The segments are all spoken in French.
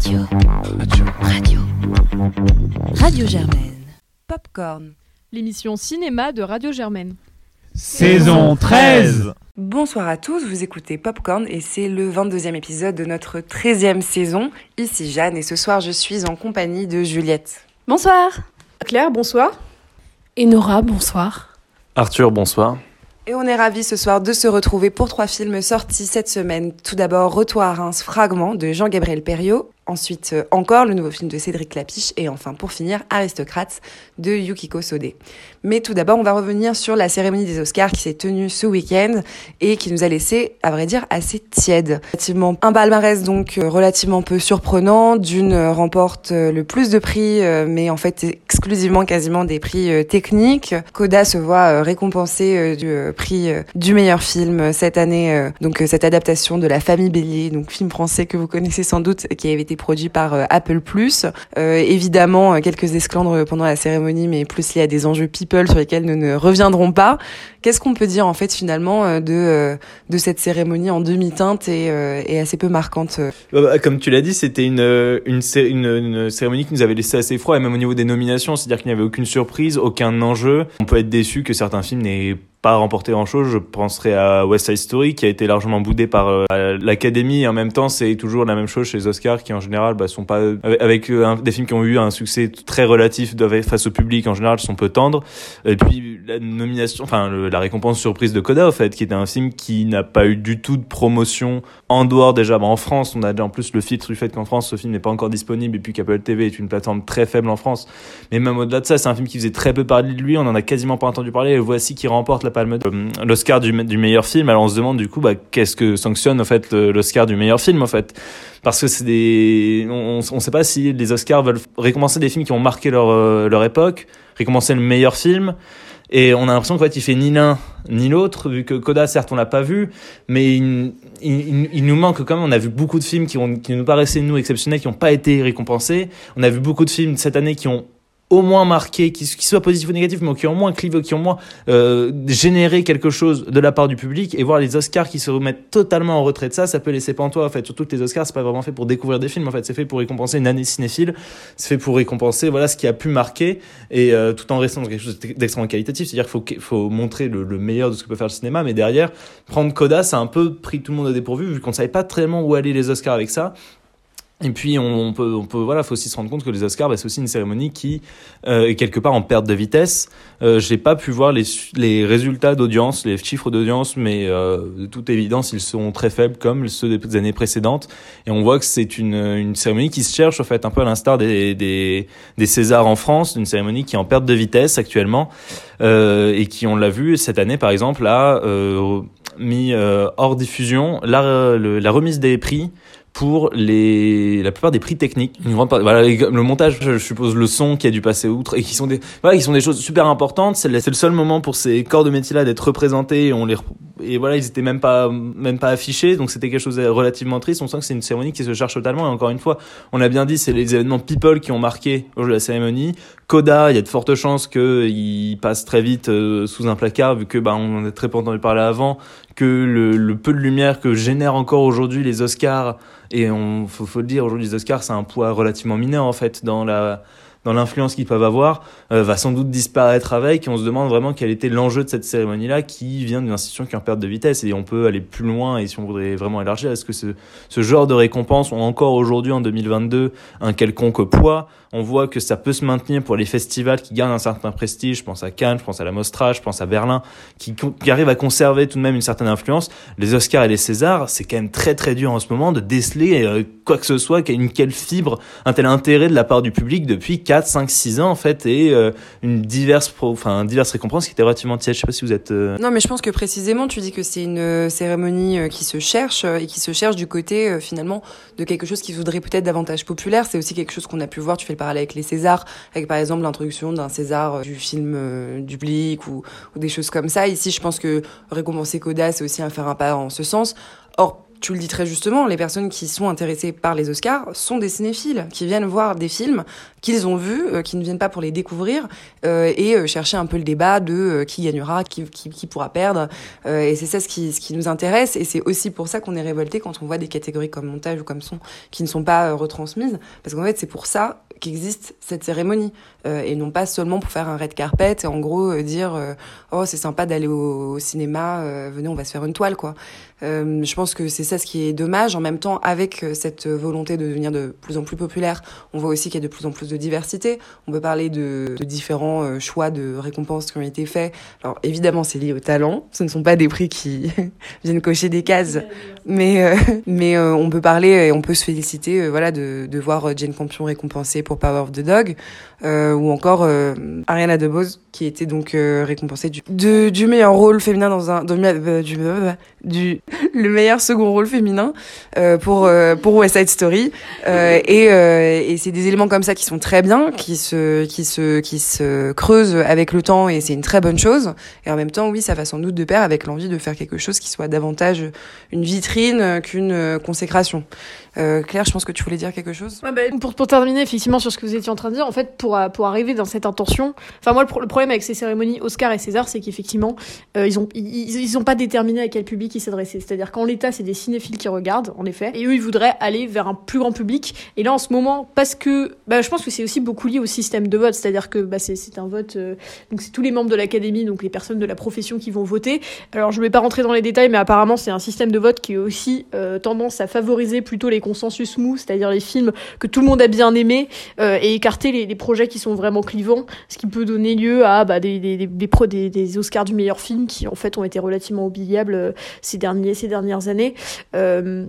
Radio. Radio. Radio Germaine. Popcorn. L'émission cinéma de Radio Germaine. Saison 13 Bonsoir à tous, vous écoutez Popcorn et c'est le 22e épisode de notre 13e saison. Ici Jeanne et ce soir je suis en compagnie de Juliette. Bonsoir. Claire, bonsoir. Et Nora, bonsoir. Arthur, bonsoir. Et on est ravis ce soir de se retrouver pour trois films sortis cette semaine. Tout d'abord, Retour à Reims, Fragment de Jean-Gabriel Perriot. Ensuite, euh, encore le nouveau film de Cédric Clapiche. Et enfin, pour finir, Aristocrates de Yukiko Sode. Mais tout d'abord, on va revenir sur la cérémonie des Oscars qui s'est tenue ce week-end et qui nous a laissé, à vrai dire, assez tiède. Relativement, un palmarès donc euh, relativement peu surprenant. D'une euh, remporte le plus de prix, mais en fait exclusivement quasiment des prix techniques. Coda se voit récompensé du prix du meilleur film cette année. Donc cette adaptation de La Famille Bélier, donc film français que vous connaissez sans doute, qui avait été produit par euh, Apple+. Euh, évidemment, euh, quelques esclandres pendant la cérémonie, mais plus liés à des enjeux people sur lesquels nous ne reviendrons pas. Qu'est-ce qu'on peut dire en fait finalement de de cette cérémonie en demi-teinte et, et assez peu marquante bah, Comme tu l'as dit, c'était une une, une une, cérémonie qui nous avait laissé assez froid, et même au niveau des nominations, c'est-à-dire qu'il n'y avait aucune surprise, aucun enjeu. On peut être déçu que certains films n'aient pas remporté grand chose. Je penserai à West Side Story qui a été largement boudé par euh, l'Académie en même temps c'est toujours la même chose chez les Oscars qui en général bah, sont pas avec euh, des films qui ont eu un succès très relatif face au public en général sont peu tendres. Et puis la nomination, enfin la récompense surprise de Coda au fait qui était un film qui n'a pas eu du tout de promotion en dehors déjà. Bah, en France on a déjà en plus le filtre du fait qu'en France ce film n'est pas encore disponible et puis qu'Apple TV est une plateforme très faible en France. Mais même au-delà de ça c'est un film qui faisait très peu parler de lui. On en a quasiment pas entendu parler. Et voici qui remporte palme euh, l'Oscar du, du, meilleur film. Alors on se demande du coup, bah, qu'est-ce que sanctionne en fait l'Oscar du meilleur film en fait? Parce que c'est des, on, on sait pas si les Oscars veulent récompenser des films qui ont marqué leur euh, leur époque, récompenser le meilleur film. Et on a l'impression qu'en fait, il fait ni l'un ni l'autre, vu que Coda, certes, on l'a pas vu, mais il, nous manque quand même. On a vu beaucoup de films qui, ont, qui nous paraissaient, nous, exceptionnels, qui n'ont pas été récompensés. On a vu beaucoup de films cette année qui ont au moins marqué, qui, soit positif ou négatif, mais qui ont moins clivé, qui moins euh, généré quelque chose de la part du public, et voir les Oscars qui se remettent totalement en retrait de ça, ça peut laisser pantois. En fait, surtout que les Oscars, c'est pas vraiment fait pour découvrir des films. En fait, c'est fait pour récompenser une année cinéphile. C'est fait pour récompenser voilà ce qui a pu marquer, et euh, tout en restant dans quelque chose d'extrêmement qualitatif. C'est-à-dire qu'il faut, faut montrer le, le, meilleur de ce que peut faire le cinéma, mais derrière, prendre Coda, ça a un peu pris tout le monde au dépourvu, vu qu'on savait pas tellement où aller les Oscars avec ça. Et puis on peut, on peut, voilà, faut aussi se rendre compte que les Oscars, bah, c'est aussi une cérémonie qui euh, est quelque part en perte de vitesse. Euh, J'ai pas pu voir les, les résultats d'audience, les chiffres d'audience, mais euh, de toute évidence, ils sont très faibles comme ceux des années précédentes. Et on voit que c'est une, une cérémonie qui se cherche, en fait, un peu à l'instar des, des, des Césars en France, une cérémonie qui est en perte de vitesse actuellement euh, et qui, on l'a vu cette année, par exemple, a euh, mis euh, hors diffusion la, la remise des prix pour les la plupart des prix techniques. Le montage je suppose le son qui a dû passer outre et qui sont des voilà qui sont des choses super importantes. C'est le, seul moment pour ces corps de métier là d'être représentés et voilà ils étaient même pas même pas affichés. Donc c'était quelque chose de relativement triste. On sent que c'est une cérémonie qui se cherche totalement. Et encore une fois on a bien dit c'est les événements people qui ont marqué la cérémonie Coda il y a de fortes chances que il passe très vite euh, sous un placard vu que bah on en a très peu entendu parler avant que le, le peu de lumière que génèrent encore aujourd'hui les Oscars et on faut, faut le dire aujourd'hui les Oscars c'est un poids relativement mineur en fait dans la dans l'influence qu'ils peuvent avoir, euh, va sans doute disparaître avec. On se demande vraiment quel était l'enjeu de cette cérémonie-là qui vient d'une institution qui en perte de vitesse. Et on peut aller plus loin et si on voudrait vraiment élargir, est-ce que ce, genre de récompenses ont encore aujourd'hui en 2022 un quelconque poids on voit que ça peut se maintenir pour les festivals qui gagnent un certain prestige. Je pense à Cannes, je pense à la Mostra, je pense à Berlin, qui, qui arrivent à conserver tout de même une certaine influence. Les Oscars et les Césars, c'est quand même très très dur en ce moment de déceler euh, quoi que ce soit une quelle fibre, un tel intérêt de la part du public depuis 4, 5, 6 ans en fait et euh, une diverse, enfin diverse récompense qui était relativement tiède. Je sais pas si vous êtes. Euh, non, mais je pense que précisément tu dis que c'est une cérémonie qui se cherche et qui se cherche du côté finalement de quelque chose qui voudrait peut-être davantage populaire. C'est aussi quelque chose qu'on a pu voir. Tu fais parler avec les Césars, avec par exemple l'introduction d'un César euh, du film euh, du public ou, ou, des choses comme ça. Ici, je pense que récompenser Coda, c'est aussi un faire un pas en ce sens. Or, tu le dis très justement, les personnes qui sont intéressées par les Oscars sont des cinéphiles, qui viennent voir des films qu'ils ont vues, euh, qui ne viennent pas pour les découvrir euh, et euh, chercher un peu le débat de qui gagnera, qui, qui, qui pourra perdre. et c'est ça ce qui, ce qui nous intéresse et c'est aussi pour ça qu'on est révolté quand on voit des catégories comme montage ou comme son qui ne sont pas retransmises parce qu'en fait c'est pour ça qu'existe cette cérémonie et non pas seulement pour faire un red carpet et en gros dire oh c'est sympa d'aller au, au, cinéma, venez on va se faire une toile quoi. Euh, je pense que c'est ça ce qui est dommage. En même temps, avec euh, cette volonté de devenir de plus en plus populaire, on voit aussi qu'il y a de plus en plus de diversité. On peut parler de, de différents euh, choix de récompenses qui ont été faits. Alors évidemment, c'est lié au talent. Ce ne sont pas des prix qui viennent cocher des cases, mais euh, mais on peut parler et on peut se féliciter, voilà, de, de voir Jane Campion récompensée pour Power of the Dog, ou encore Ariana DeBose qui était donc récompensée du, de, du meilleur rôle féminin dans un du, du, du le meilleur second rôle féminin euh, pour euh, pour West Side Story euh, et, euh, et c'est des éléments comme ça qui sont très bien qui se qui se qui se creusent avec le temps et c'est une très bonne chose. Et en même temps oui ça va sans doute de pair avec l'envie de faire quelque chose qui soit davantage une vitrine qu'une consécration euh, Claire, je pense que tu voulais dire quelque chose? Bah, pour, terminer effectivement sur ce que vous étiez en train de dire, en fait, pour, pour arriver dans cette intention, enfin moi le, problème avec ces cérémonies Oscar et César, c'est qu'effectivement euh, ils ont ils, ils ont pas déterminé à quel public ils s'adressaient. C'est-à-dire qu'en l'état, c'est des cinéphiles qui regardent, en effet, et eux ils voudraient aller vers un plus grand public. Et là en ce moment, parce que bah, je pense que c'est aussi beaucoup lié au système de vote, c'est-à-dire que bah, c'est un vote, euh, donc c'est tous les membres de l'académie, donc les personnes de la profession qui vont voter. Alors je vais pas rentrer dans les détails, mais apparemment c'est un système de vote qui est aussi euh, tendance à favoriser plutôt les consensus mou, c'est-à-dire les films que tout le monde a bien aimés, euh, et écarter les, projets qui sont vraiment clivants, ce qui peut donner lieu à bah, des, des, Oscars du meilleur film qui en fait ont été relativement oubliables euh, ces dernières années. Euh,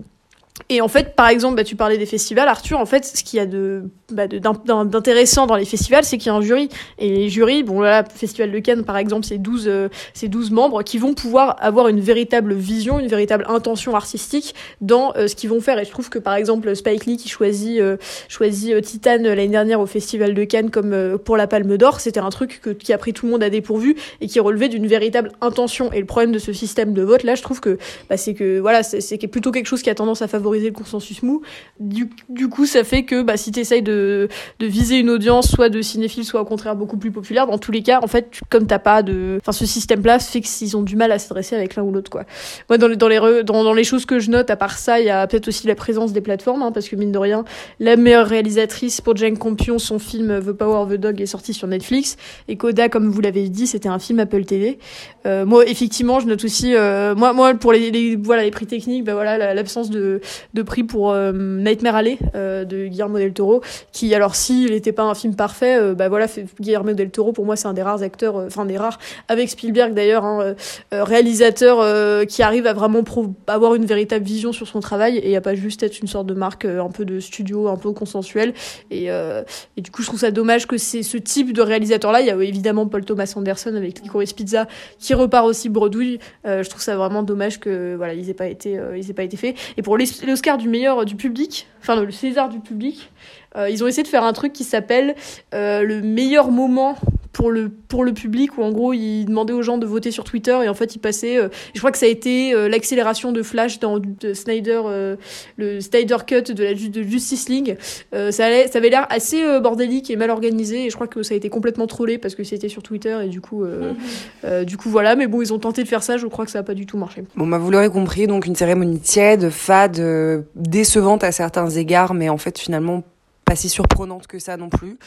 et en fait, par exemple, bah, tu parlais des festivals, Arthur. En fait, ce qu'il y a de, bah, d'intéressant dans les festivals, c'est qu'il y a un jury. Et les jurys, bon, là, Festival de Cannes, par exemple, c'est 12, euh, c'est 12 membres qui vont pouvoir avoir une véritable vision, une véritable intention artistique dans euh, ce qu'ils vont faire. Et je trouve que, par exemple, Spike Lee, qui choisit, euh, choisit euh, Titan l'année dernière au Festival de Cannes comme pour la Palme d'Or, c'était un truc que, qui a pris tout le monde à dépourvu et qui relevait d'une véritable intention. Et le problème de ce système de vote, là, je trouve que, bah, c'est que, voilà, c'est plutôt quelque chose qui a tendance à favoriser favoriser le consensus mou. Du, du coup, ça fait que bah, si tu essayes de, de viser une audience, soit de cinéphiles, soit au contraire beaucoup plus populaire, dans tous les cas, en fait, tu, comme t'as pas de. Enfin, ce système-là fait qu'ils ont du mal à s'adresser avec l'un ou l'autre, quoi. Moi, dans les, dans, les dans, dans les choses que je note, à part ça, il y a peut-être aussi la présence des plateformes, hein, parce que mine de rien, la meilleure réalisatrice pour Jane Campion, son film The Power of the Dog est sorti sur Netflix, et Coda, comme vous l'avez dit, c'était un film Apple TV. Euh, moi, effectivement, je note aussi, euh, moi, moi, pour les, les, voilà, les prix techniques, bah voilà, l'absence de, de prix pour euh, Nightmare Alley euh, de Guillermo del Toro, qui alors s'il n'était pas un film parfait, euh, bah voilà, Guillermo del Toro pour moi c'est un des rares acteurs, enfin des rares avec Spielberg d'ailleurs, hein, réalisateur qui arrive à vraiment avoir une véritable vision sur son travail et à pas juste être une sorte de marque un peu de studio, un peu consensuel. Et, et du coup je trouve ça dommage que c'est ce type de réalisateur là. Il y a évidemment Paul Thomas Anderson avec Licorice Pizza qui repart aussi bredouille. je trouve ça vraiment dommage que voilà ils aient pas été ils aient pas été faits. Et pour l'Oscar du meilleur du public, enfin le César du public, euh, ils ont essayé de faire un truc qui s'appelle euh, le meilleur moment pour le pour le public où en gros ils demandaient aux gens de voter sur Twitter et en fait ils passaient euh, je crois que ça a été euh, l'accélération de Flash dans de Snyder euh, le Snyder cut de la de Justice League. Ça allait ça avait l'air assez bordélique et mal organisé et je crois que ça a été complètement trollé parce que c'était sur Twitter et du coup mm-hmm. du coup voilà. Mais bon ils ont tenté de faire ça je crois que ça a pas du tout marché. Bon bah vous l'aurez compris donc une cérémonie tiède fade décevante à certains égards mais en fait finalement pas si surprenante que ça non plus.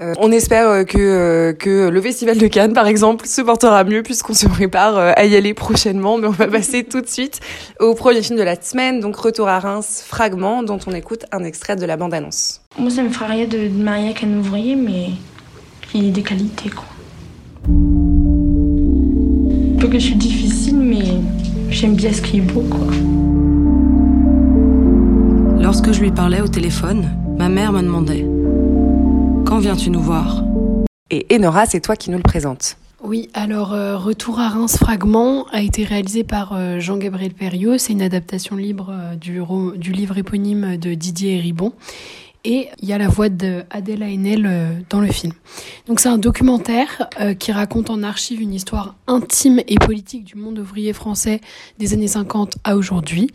Euh, on espère euh, que, euh, que le Festival de Cannes, par exemple, se portera mieux puisqu'on se prépare à y aller prochainement. Mais on va passer tout de suite au premier film de la semaine, donc Retour à Reims, Fragment, dont on écoute un extrait de la bande-annonce. Moi, ça me ferait rien de, de marier avec un ouvrier, mais qui ait des qualités, quoi. Peu que je suis difficile, mais j'aime bien ce qui est beau, quoi. Lorsque je lui parlais au téléphone, ma mère me demandait Quand viens-tu nous voir Et Enora, c'est toi qui nous le présentes. Oui, alors euh, Retour à Reims Fragment a été réalisé par euh, Jean-Gabriel Perriot. C'est une adaptation libre euh, du, du, livre éponyme de Didier Ribon. Et il y a la voix d'Adèle Haenel dans le film. Donc c'est un documentaire qui raconte en archive une histoire intime et politique du monde ouvrier français des années 50 à aujourd'hui.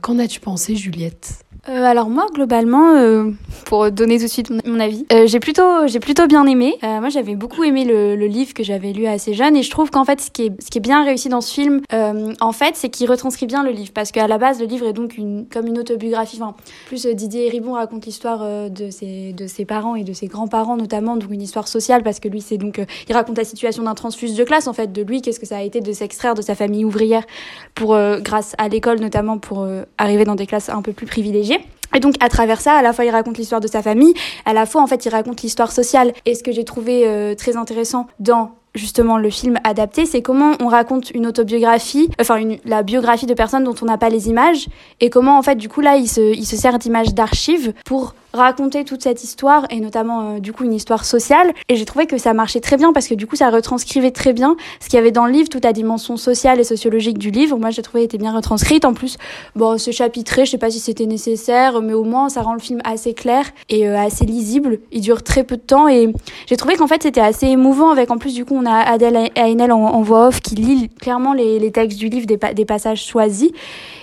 Qu'en as-tu pensé, Juliette? Euh, alors moi, globalement, euh, pour donner tout de suite mon avis. Euh, j'ai plutôt, j'ai plutôt bien aimé. Moi, j'avais beaucoup aimé le, livre que j'avais lu assez jeune et je trouve qu'en fait, ce qui est, ce qui est bien réussi dans ce film, en fait, c'est qu'il retranscrit bien le livre parce qu'à la base, le livre est donc une, comme une autobiographie. Enfin, plus Didier Ribon raconte l'histoire de ses, de ses parents et de ses grands-parents notamment, donc une histoire sociale parce que lui, c'est donc, il raconte la situation d'un transfuse de classe en fait, de lui, qu'est-ce que ça a été de s'extraire de sa famille ouvrière pour, grâce à l'école notamment, pour arriver dans des classes un peu plus privilégiées. Et donc à travers ça, à la fois il raconte l'histoire de sa famille, à la fois en fait il raconte l'histoire sociale. Et ce que j'ai trouvé euh, très intéressant dans justement le film adapté, c'est comment on raconte une autobiographie, enfin une, la biographie de personnes dont on n'a pas les images, et comment en fait du coup là il se, il se sert d'images d'archives pour raconter toute cette histoire et notamment euh, du coup une histoire sociale. Et j'ai trouvé que ça marchait très bien parce que du coup ça retranscrivait très bien ce qu'il y avait dans le livre toute la dimension sociale et sociologique du livre. Moi j'ai trouvé était bien retranscrite. En plus bon ce chapitré je sais pas si c'était nécessaire mais au moins ça rend le film assez clair et euh, assez lisible. Il dure très peu de temps et j'ai trouvé qu'en fait c'était assez émouvant avec en plus du coup on a Adèle Haenel en, voix off qui lit clairement les, textes du livre des passages choisis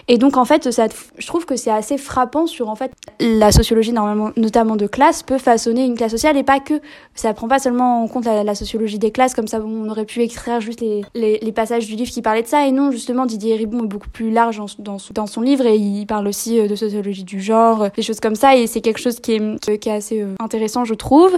et donc en fait, ça, je trouve que c'est assez frappant sur en fait la sociologie notamment de classe, peut façonner une classe sociale et pas que. Ça prend pas seulement en compte la, sociologie des classes comme ça. On aurait pu extraire juste les, les, passages du livre qui parlaient de ça et non justement Didier Ribon est beaucoup plus large dans, dans, dans son livre et il parle aussi euh, de sociologie du genre, des choses comme ça et c'est quelque chose qui est qui est assez euh, intéressant je trouve.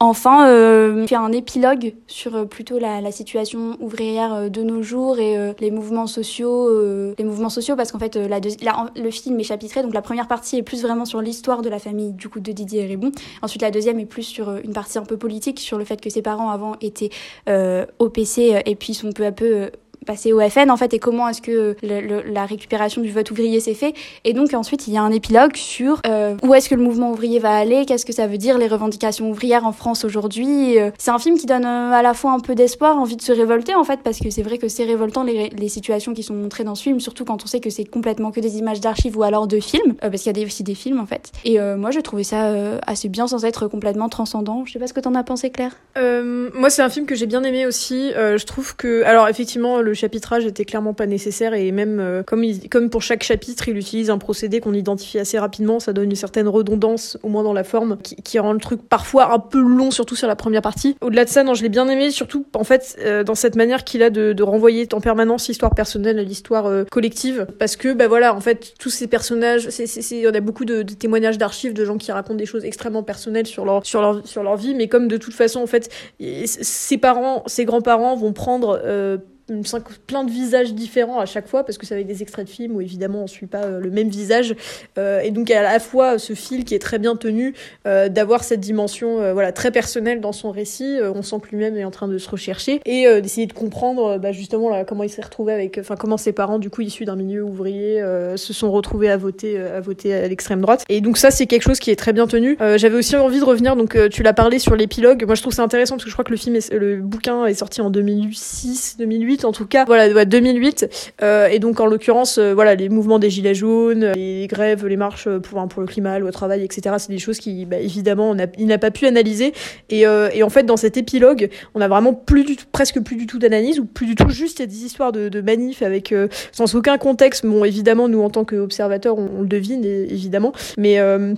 Enfin, euh, il un épilogue sur euh, plutôt la, situation ouvrière euh, de nos jours et euh, les mouvements sociaux, euh, les mouvements sociaux parce qu'en fait la, la, le film est chapitré donc la première partie est plus vraiment sur l'histoire de la famille du coup de Didier Ribon. Ensuite la deuxième est plus sur une partie un peu politique sur le fait que ses parents avant étaient euh, au PC et puis sont peu à peu passer au FN en fait et comment est-ce que le, la récupération du vote ouvrier s'est fait. Et donc ensuite il y a un épilogue sur euh, où est-ce que le mouvement ouvrier va aller qu'est-ce que ça veut dire les revendications ouvrières en France aujourd'hui c'est un film qui donne euh, à la fois un peu d'espoir envie de se révolter en fait parce que c'est vrai que c'est révoltant les, les, situations qui sont montrées dans ce film surtout quand on sait que c'est complètement que des images d'archives ou alors de films euh, parce qu'il y a aussi des films en fait. Et moi j'ai trouvé ça assez bien sans être complètement transcendant. Je sais pas ce que t'en as pensé Claire. Moi c'est un film que j'ai bien aimé aussi. Je trouve que alors effectivement le chapitrage était clairement pas nécessaire et même euh, comme, pour chaque chapitre, il utilise un procédé qu'on identifie assez rapidement, ça donne une certaine redondance, au moins dans la forme, qui, rend le truc parfois un peu long, surtout sur la première partie. Au-delà de ça, non, je l'ai bien aimé, surtout en fait euh, dans cette manière qu'il a de, renvoyer en permanence l'histoire personnelle à l'histoire euh, collective, parce que bah voilà, en fait tous ces personnages, c'est, c'est, on a beaucoup de, témoignages d'archives de gens qui racontent des choses extrêmement personnelles sur leur sur leur sur leur vie, mais comme de toute façon en fait ses parents, ses grands-parents vont prendre plein de visages différents à chaque fois parce que c'est avec des extraits de films où évidemment on suit pas euh, le même visage. Euh, et donc à la fois ce fil qui est très bien tenu euh, d'avoir cette dimension voilà très personnelle dans son récit on sent que lui-même est en train de se rechercher et d'essayer de comprendre bah, justement comment il s'est retrouvé avec enfin comment ses parents du coup issus d'un milieu ouvrier se sont retrouvés à voter à voter à l'extrême droite. Et donc ça c'est quelque chose qui est très bien tenu. J'avais aussi envie de revenir donc tu l'as parlé sur l'épilogue. Moi je trouve c'est intéressant parce que je crois que le film est, le bouquin est sorti en 2006 2008 en tout cas voilà 2008 euh, et donc en l'occurrence euh, voilà les mouvements des gilets jaunes les grèves les marches pour pour le climat le travail etc c'est des choses qui bah, évidemment a, il n'a pas pu analyser. Et, euh, en fait dans cet épilogue on a vraiment plus du tout, presque plus du tout d'analyse ou plus du tout juste des histoires de, manifs avec euh, sans aucun contexte. Bon évidemment nous en tant qu'observateurs on, on, le devine évidemment. Mais euh,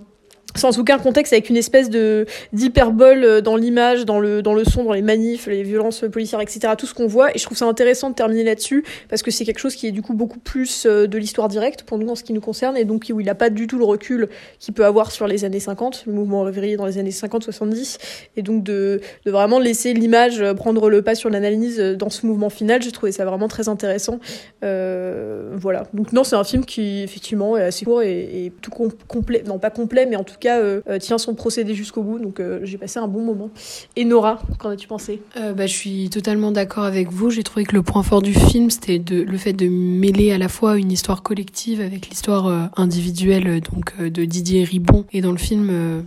sans aucun contexte, avec une espèce de d'hyperbole dans l'image, dans le dans le son, dans les manifs, les violences policières, etc. Tout ce qu'on voit. Et je trouve ça intéressant de terminer là-dessus parce que c'est quelque chose qui est du coup beaucoup plus de l'histoire directe pour nous en ce qui nous concerne et donc où il n'a pas du tout le recul qu'il peut avoir sur les années 50, le mouvement réveillé dans les années 50-70, et donc de de vraiment laisser l'image prendre le pas sur l'analyse dans ce mouvement final. J'ai trouvé ça vraiment très intéressant. Euh, voilà. Donc non, c'est un film qui effectivement est assez court et, et tout com complet, non pas complet, mais en tout cas euh, tient son procédé jusqu'au bout. Donc euh, j'ai passé un bon moment. Et Nora, qu'en as-tu pensé? Euh, bah, Je suis totalement d'accord avec vous. J'ai trouvé que le point fort du film, c'était le fait de mêler à la fois une histoire collective avec l'histoire individuelle donc de Didier Ribon. Et dans le film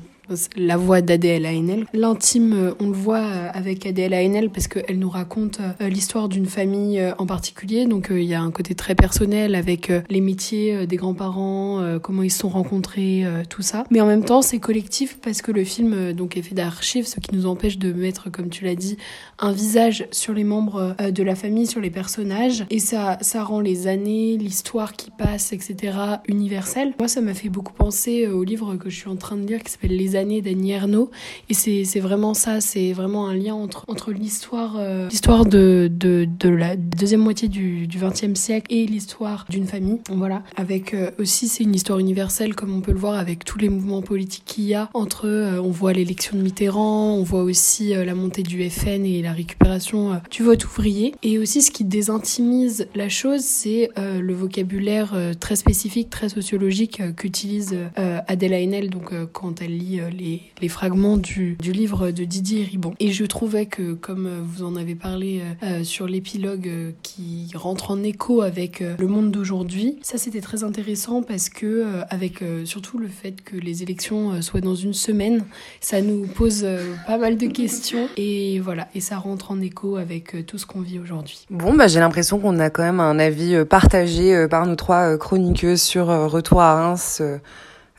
la voix d'Adèle Haenel. L'intime, on le voit avec Adèle Haenel parce qu'elle nous raconte l'histoire d'une famille en particulier. Donc il y a un côté très personnel avec les métiers des grands-parents, comment ils se sont rencontrés, tout ça. Mais en même temps, c'est collectif parce que le film donc est fait d'archives, ce qui nous empêche de mettre, comme tu l'as dit, un visage sur les membres de la famille, sur les personnages. Et ça, ça rend les années, l'histoire qui passe, etc. universelle. Moi, ça m'a fait beaucoup penser au livre que je suis en train de lire qui s'appelle Les années d'Annie Ernaux. Et c'est vraiment ça, c'est vraiment un lien entre, entre l'histoire euh, de, de, la deuxième moitié du XXe siècle et l'histoire d'une famille. Voilà. Avec euh, aussi, c'est une histoire universelle, comme on peut le voir avec tous les mouvements politiques qu'il y a. Entre, euh, on voit l'élection de Mitterrand, on voit aussi la montée du FN et la récupération du vote ouvrier. Et aussi, ce qui désintimise la chose, c'est le vocabulaire très spécifique, très sociologique qu'utilise Adèle Haenel donc, quand elle lit les, les fragments du, livre de Didier Ribon. Et je trouvais que, comme vous en avez parlé euh, sur l'épilogue euh, qui rentre en écho avec euh, le monde d'aujourd'hui, ça c'était très intéressant parce que, avec surtout le fait que les élections soient dans une semaine, ça nous pose pas mal de questions et voilà, et ça rentre en écho avec tout ce qu'on vit aujourd'hui. Bon, bah, j'ai l'impression qu'on a quand même un avis partagé par nos trois chroniqueuses sur Retour à Reims.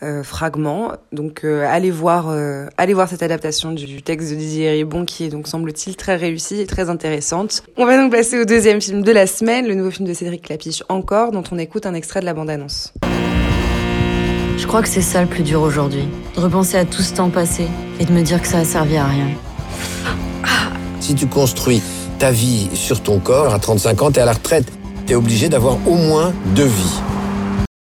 Euh, fragment. Donc euh, allez voir euh, allez voir cette adaptation du, texte de Didier Ribon qui est donc semble-t-il très réussie et très intéressante. On va donc passer au deuxième film de la semaine, le nouveau film de Cédric Clapiche encore dont on écoute un extrait de la bande-annonce. Je crois que c'est ça le plus dur aujourd'hui, de repenser à tout ce temps passé et de me dire que ça a servi à rien. Si tu construis ta vie sur ton corps, à 35 ans, t'es à la retraite. T'es obligé d'avoir au moins deux vies.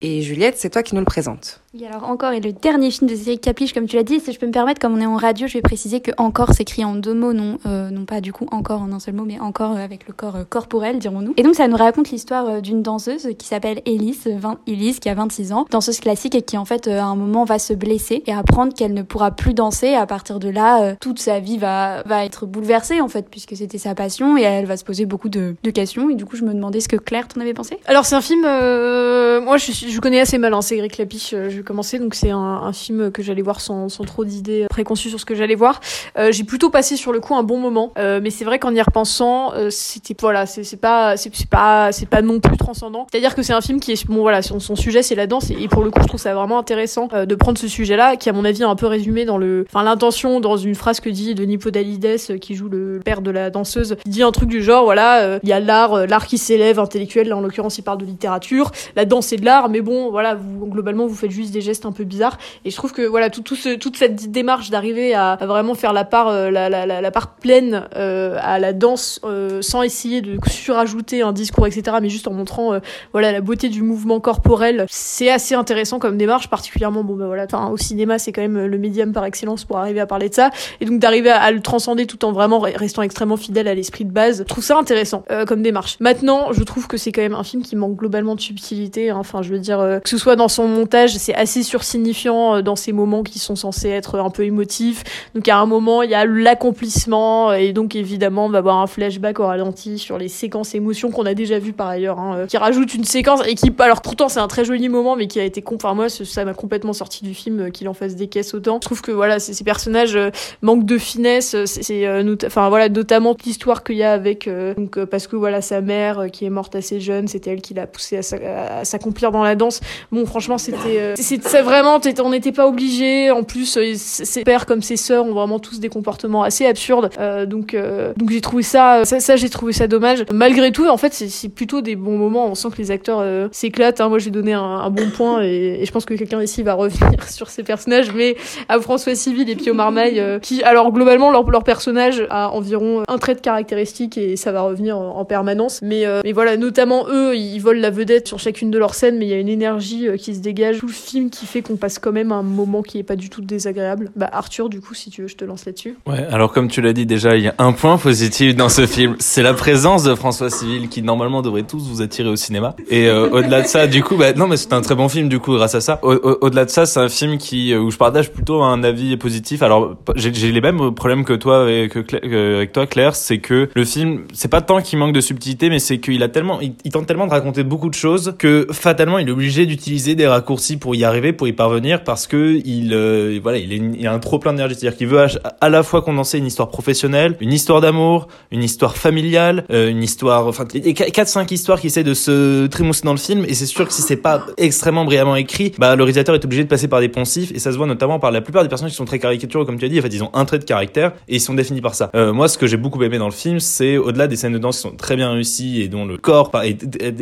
Et Juliette, c'est toi qui nous le présente. Oui, alors encore, et le dernier film de Cédric Capiche, comme tu l'as dit, si je peux me permettre, comme on est en radio, je vais préciser que encore s'écrit en deux mots, non, euh, non pas du coup encore en un seul mot, mais encore avec le corps euh, corporel, dirons-nous. Et donc ça nous raconte l'histoire euh, d'une danseuse qui s'appelle Elise, 20, Elise, qui a 26 ans, danseuse classique et qui en fait à un moment va se blesser et apprendre qu'elle ne pourra plus danser. Et à partir de là, toute sa vie va, va être bouleversée en fait, puisque c'était sa passion et elle va se poser beaucoup de, de questions. Et du coup, je me demandais ce que Claire t'en avait pensé? Alors c'est un film, moi je, je connais assez mal, hein, Cédric Clapiche, je commencer, donc c'est un film que j'allais voir sans, trop d'idées préconçues sur ce que j'allais voir. Euh, j'ai plutôt passé sur le coup un bon moment, euh, mais c'est vrai qu'en y repensant, euh, c'était voilà, c'est pas c'est pas c'est pas non plus transcendant. C'est-à-dire que c'est un film qui est bon voilà, son, sujet c'est la danse. Et, pour le coup je trouve ça vraiment intéressant de prendre ce sujet-là qui à mon avis est un peu résumé dans le enfin l'intention dans une phrase que dit Denis Podalides qui joue le père de la danseuse, il dit un truc du genre voilà, il y a l'art l'art qui s'élève intellectuel, là en l'occurrence il parle de littérature, la danse c'est de l'art. Mais bon voilà, globalement vous faites juste des gestes un peu bizarres et je trouve que voilà, tout, tout ce, toute cette démarche d'arriver à, vraiment faire la part, euh, la, la, la, part pleine euh, à la danse euh, sans essayer de surajouter un discours, etc., mais juste en montrant voilà la beauté du mouvement corporel, c'est assez intéressant comme démarche, particulièrement bon ben voilà, au cinéma c'est quand même le médium par excellence pour arriver à parler de ça, et donc d'arriver à, le transcender tout en vraiment restant extrêmement fidèle à l'esprit de base, je trouve ça intéressant comme démarche. Maintenant, je trouve que c'est quand même un film qui manque globalement de subtilité, hein. enfin je veux dire que ce soit dans son montage, c'est assez sursignifiant euh, dans ces moments qui sont censés être un peu émotifs. Donc à un moment, il y a l'accomplissement et donc évidemment, on va avoir un flashback au ralenti sur les séquences émotions qu'on a déjà vu par ailleurs, hein, euh, qui rajoute une séquence et qui, alors pourtant c'est un très joli moment, mais qui a été, enfin moi ça m'a complètement sorti du film euh, qu'il en fasse des caisses autant. Je trouve que voilà, ces personnages manquent de finesse. C'est, enfin voilà, notamment l'histoire qu'il y a avec, donc parce que voilà sa mère qui est morte assez jeune, c'était elle qui l'a poussé à s'accomplir dans la danse. Bon, franchement, c'était, c'est vraiment on n'était pas obligé. En plus, euh, ses pères comme ses sœurs ont vraiment tous des comportements assez absurdes. Euh, donc, euh, donc j'ai trouvé ça, ça, j'ai trouvé ça dommage. Malgré tout, en fait, c'est plutôt des bons moments. On sent que les acteurs s'éclatent. Hein. Moi, j'ai donné un, bon point et, je pense que quelqu'un ici va revenir sur ces personnages. Mais à François Civil et Pio Marmaille, qui, alors globalement, leur, leur personnage a environ un trait de caractéristique et ça va revenir en, permanence. Mais, mais voilà, notamment eux, ils volent la vedette sur chacune de leurs scènes, mais il y a une énergie qui se dégage tout le film qui fait qu'on passe quand même un moment qui est pas du tout désagréable. Bah Arthur, du coup, si tu veux, je te lance là-dessus. Ouais, alors comme tu l'as dit déjà, il y a un point positif dans ce film, c'est la présence de François Civil qui normalement devrait tous vous attirer au cinéma. Et euh, au-delà de ça, du coup, bah non, mais c'est un très bon film du coup grâce à ça. Au-delà de ça, c'est un film qui euh, où je partage plutôt un avis positif. Alors j'ai les mêmes problèmes que toi avec, avec toi Claire, c'est que le film, c'est pas tant qu'il manque de subtilité, mais c'est qu'il a tellement, il tente tellement de raconter beaucoup de choses que fatalement il est obligé d'utiliser des raccourcis pour y arriver, pour y parvenir parce que il euh, voilà il, est, a un trop plein d'énergie. C'est-à-dire qu'il veut à, la fois condenser une histoire professionnelle une histoire d'amour une histoire familiale euh, une histoire enfin quatre cinq histoires qui essaient de se trémousser dans le film et c'est sûr que si c'est pas extrêmement brillamment écrit bah le réalisateur est obligé de passer par des poncifs et ça se voit notamment par la plupart des personnages qui sont très caricaturaux comme tu as dit. En fait ils ont un trait de caractère et ils sont définis par ça. Euh, moi ce que j'ai beaucoup aimé dans le film c'est au-delà des scènes de danse qui sont très bien réussies et dont le corps est,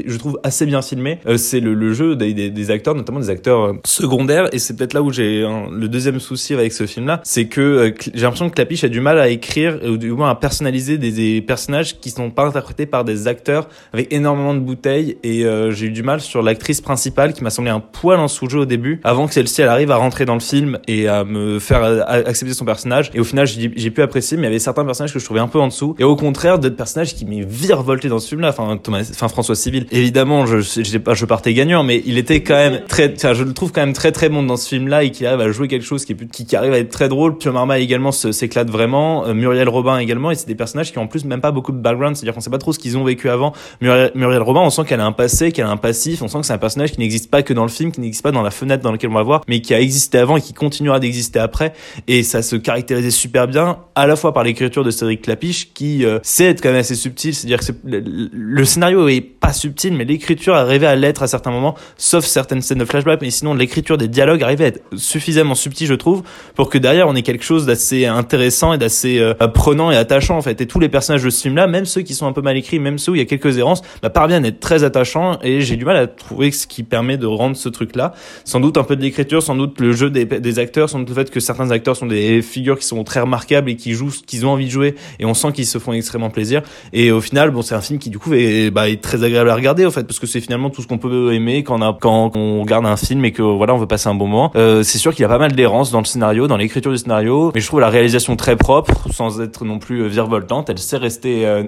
je trouve assez bien filmé c'est le, jeu des, acteurs notamment des acteurs euh, secondaire et c'est peut-être là où j'ai le deuxième souci avec ce film-là, c'est que euh, j'ai l'impression que Clapiche a du mal à écrire ou du moins à personnaliser des, personnages qui sont pas interprétés par des acteurs avec énormément de bouteilles et euh, j'ai eu du mal sur l'actrice principale qui m'a semblé un poil en sous-jeu au début avant que celle-ci elle arrive à rentrer dans le film et à me faire accepter son personnage et au final j'ai pu apprécier mais il y avait certains personnages que je trouvais un peu en dessous et au contraire d'autres personnages qui m'ont virevolté dans ce film-là enfin Thomas enfin François Civil. Évidemment je je partais gagnant mais il était quand même très je le trouve quand même très très bon dans ce film-là et qui arrive à jouer quelque chose qui, qui, arrive à être très drôle. Pio Marma également s'éclate vraiment, euh, Muriel Robin également, et c'est des personnages qui en plus même pas beaucoup de background, c'est-à-dire qu'on sait pas trop ce qu'ils ont vécu avant. Muriel, Muriel Robin, on sent qu'elle a un passé, qu'elle a un passif, on sent que c'est un personnage qui n'existe pas que dans le film, qui n'existe pas dans la fenêtre dans laquelle on va voir, mais qui a existé avant et qui continuera d'exister après. Et ça se caractérisait super bien, à la fois par l'écriture de Cédric Clapiche, qui euh, sait être quand même assez subtil, c'est-à-dire que le, le, scénario est pas subtil, mais l'écriture arrivait à l'être à certains moments, sauf certaines scènes de flashback, mais sinon l'écriture des dialogues arrivait à être suffisamment subtil, je trouve, pour que derrière on ait quelque chose d'assez intéressant et d'assez euh, prenant et attachant en fait. Et tous les personnages de ce film-là, même ceux qui sont un peu mal écrits, même ceux où il y a quelques errances, bah, parviennent à être très attachants. Et j'ai du mal à trouver ce qui permet de rendre ce truc-là. Sans doute un peu de l'écriture, sans doute le jeu des, des, acteurs, sans doute le fait que certains acteurs sont des figures qui sont très remarquables et qui jouent ce qu'ils ont envie de jouer. Et on sent qu'ils se font extrêmement plaisir. Et au final, bon, c'est un film qui du coup est, bah, est très agréable à regarder en fait, parce que c'est finalement tout ce qu'on peut aimer quand on, a, quand on regarde un film et que voilà, on veut passer un bon moment. Euh, c'est sûr qu'il y a pas mal d'errances dans le scénario, dans l'écriture du scénario, mais je trouve la réalisation très propre, sans être non plus euh, virevoltante. Elle sait rester euh,